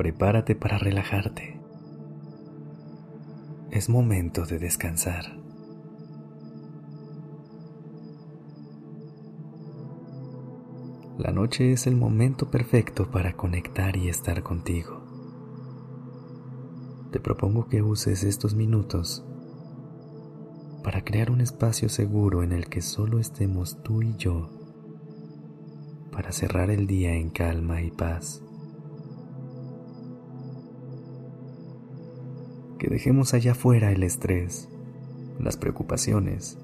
Prepárate para relajarte. Es momento de descansar. La noche es el momento perfecto para conectar y estar contigo. Te propongo que uses estos minutos para crear un espacio seguro en el que solo estemos tú y yo para cerrar el día en calma y paz. Que dejemos allá afuera el estrés, las preocupaciones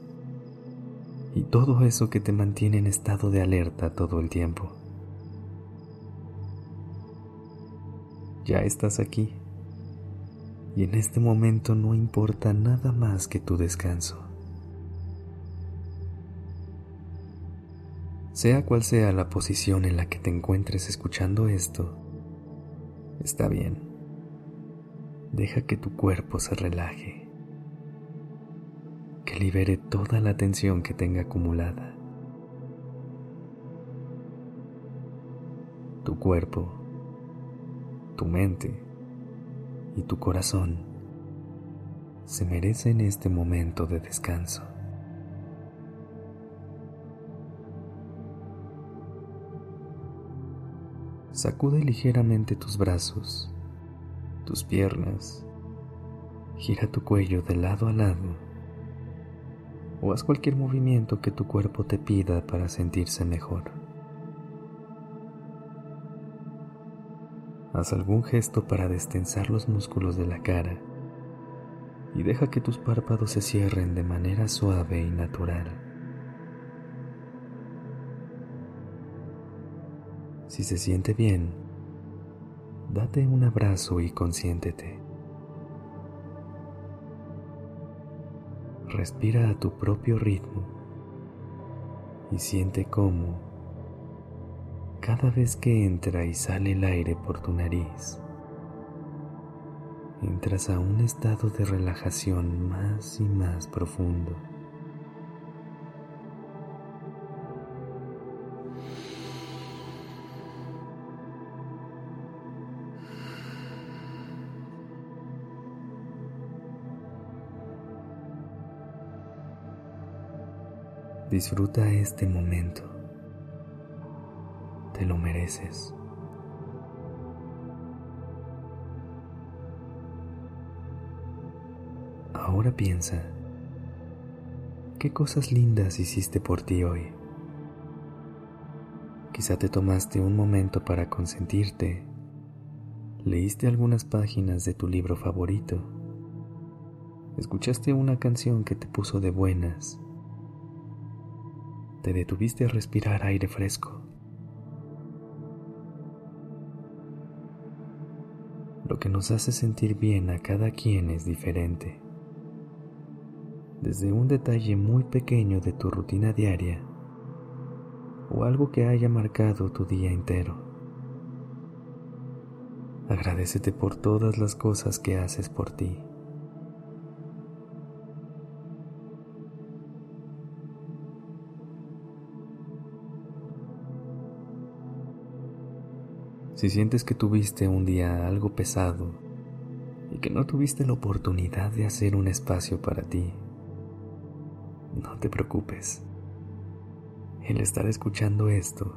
y todo eso que te mantiene en estado de alerta todo el tiempo. Ya estás aquí y en este momento no importa nada más que tu descanso. Sea cual sea la posición en la que te encuentres escuchando esto, está bien. Deja que tu cuerpo se relaje, que libere toda la tensión que tenga acumulada. Tu cuerpo, tu mente y tu corazón se merecen este momento de descanso. Sacude ligeramente tus brazos, tus piernas, gira tu cuello de lado a lado o haz cualquier movimiento que tu cuerpo te pida para sentirse mejor. Haz algún gesto para destensar los músculos de la cara y deja que tus párpados se cierren de manera suave y natural. Si se siente bien, date un abrazo y consiéntete. Respira a tu propio ritmo y siente cómo cada vez que entra y sale el aire por tu nariz, entras a un estado de relajación más y más profundo. Disfruta este momento. Te lo mereces. Ahora piensa, ¿qué cosas lindas hiciste por ti hoy? Quizá te tomaste un momento para consentirte, leíste algunas páginas de tu libro favorito, escuchaste una canción que te puso de buenas te detuviste a respirar aire fresco. Lo que nos hace sentir bien a cada quien es diferente. Desde un detalle muy pequeño de tu rutina diaria o algo que haya marcado tu día entero. Agradecete por todas las cosas que haces por ti. Si sientes que tuviste un día algo pesado y que no tuviste la oportunidad de hacer un espacio para ti, no te preocupes. El estar escuchando esto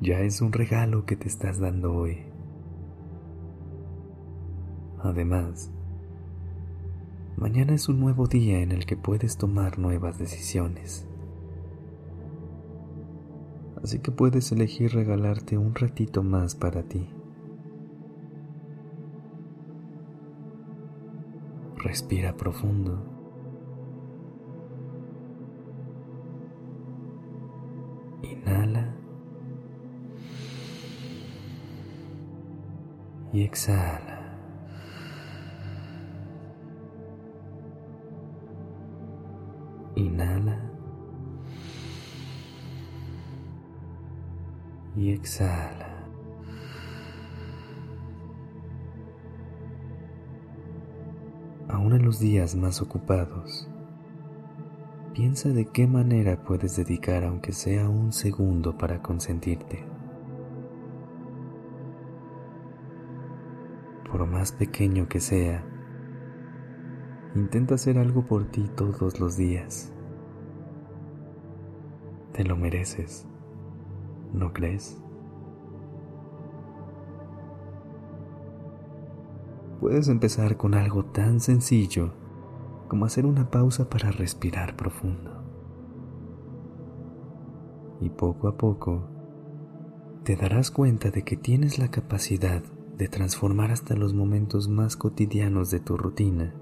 ya es un regalo que te estás dando hoy. Además, mañana es un nuevo día en el que puedes tomar nuevas decisiones así que puedes elegir regalarte un ratito más para ti. Respira profundo. Inhala. y exhala. Inhala y exhala. Aún en los días más ocupados, piensa de qué manera puedes dedicar aunque sea un segundo para consentirte. Por más pequeño que sea, intenta hacer algo por ti todos los días. Te lo mereces, ¿no crees? Puedes empezar con algo tan sencillo como hacer una pausa para respirar profundo. Y poco a poco te darás cuenta de que tienes la capacidad de transformar hasta los momentos más cotidianos de tu rutina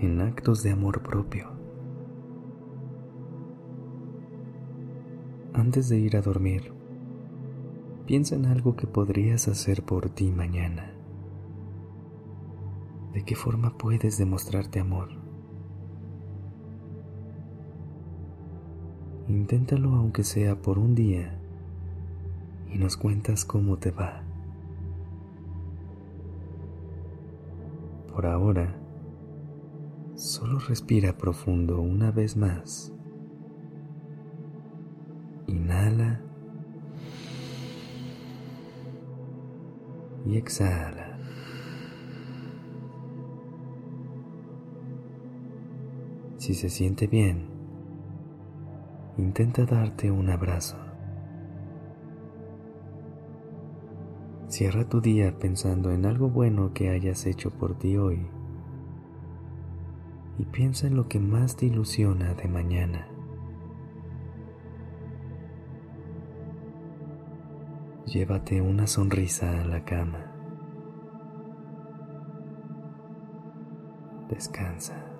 en actos de amor propio. Antes de ir a dormir, piensa en algo que podrías hacer por ti mañana. ¿De qué forma puedes demostrarte amor? Inténtalo aunque sea por un día y nos cuentas cómo te va. Por ahora, solo respira profundo una vez más. Inhala y exhala. Si se siente bien, intenta darte un abrazo. Cierra tu día pensando en algo bueno que hayas hecho por ti hoy y piensa en lo que más te ilusiona de mañana. Llévate una sonrisa a la cama. Descansa.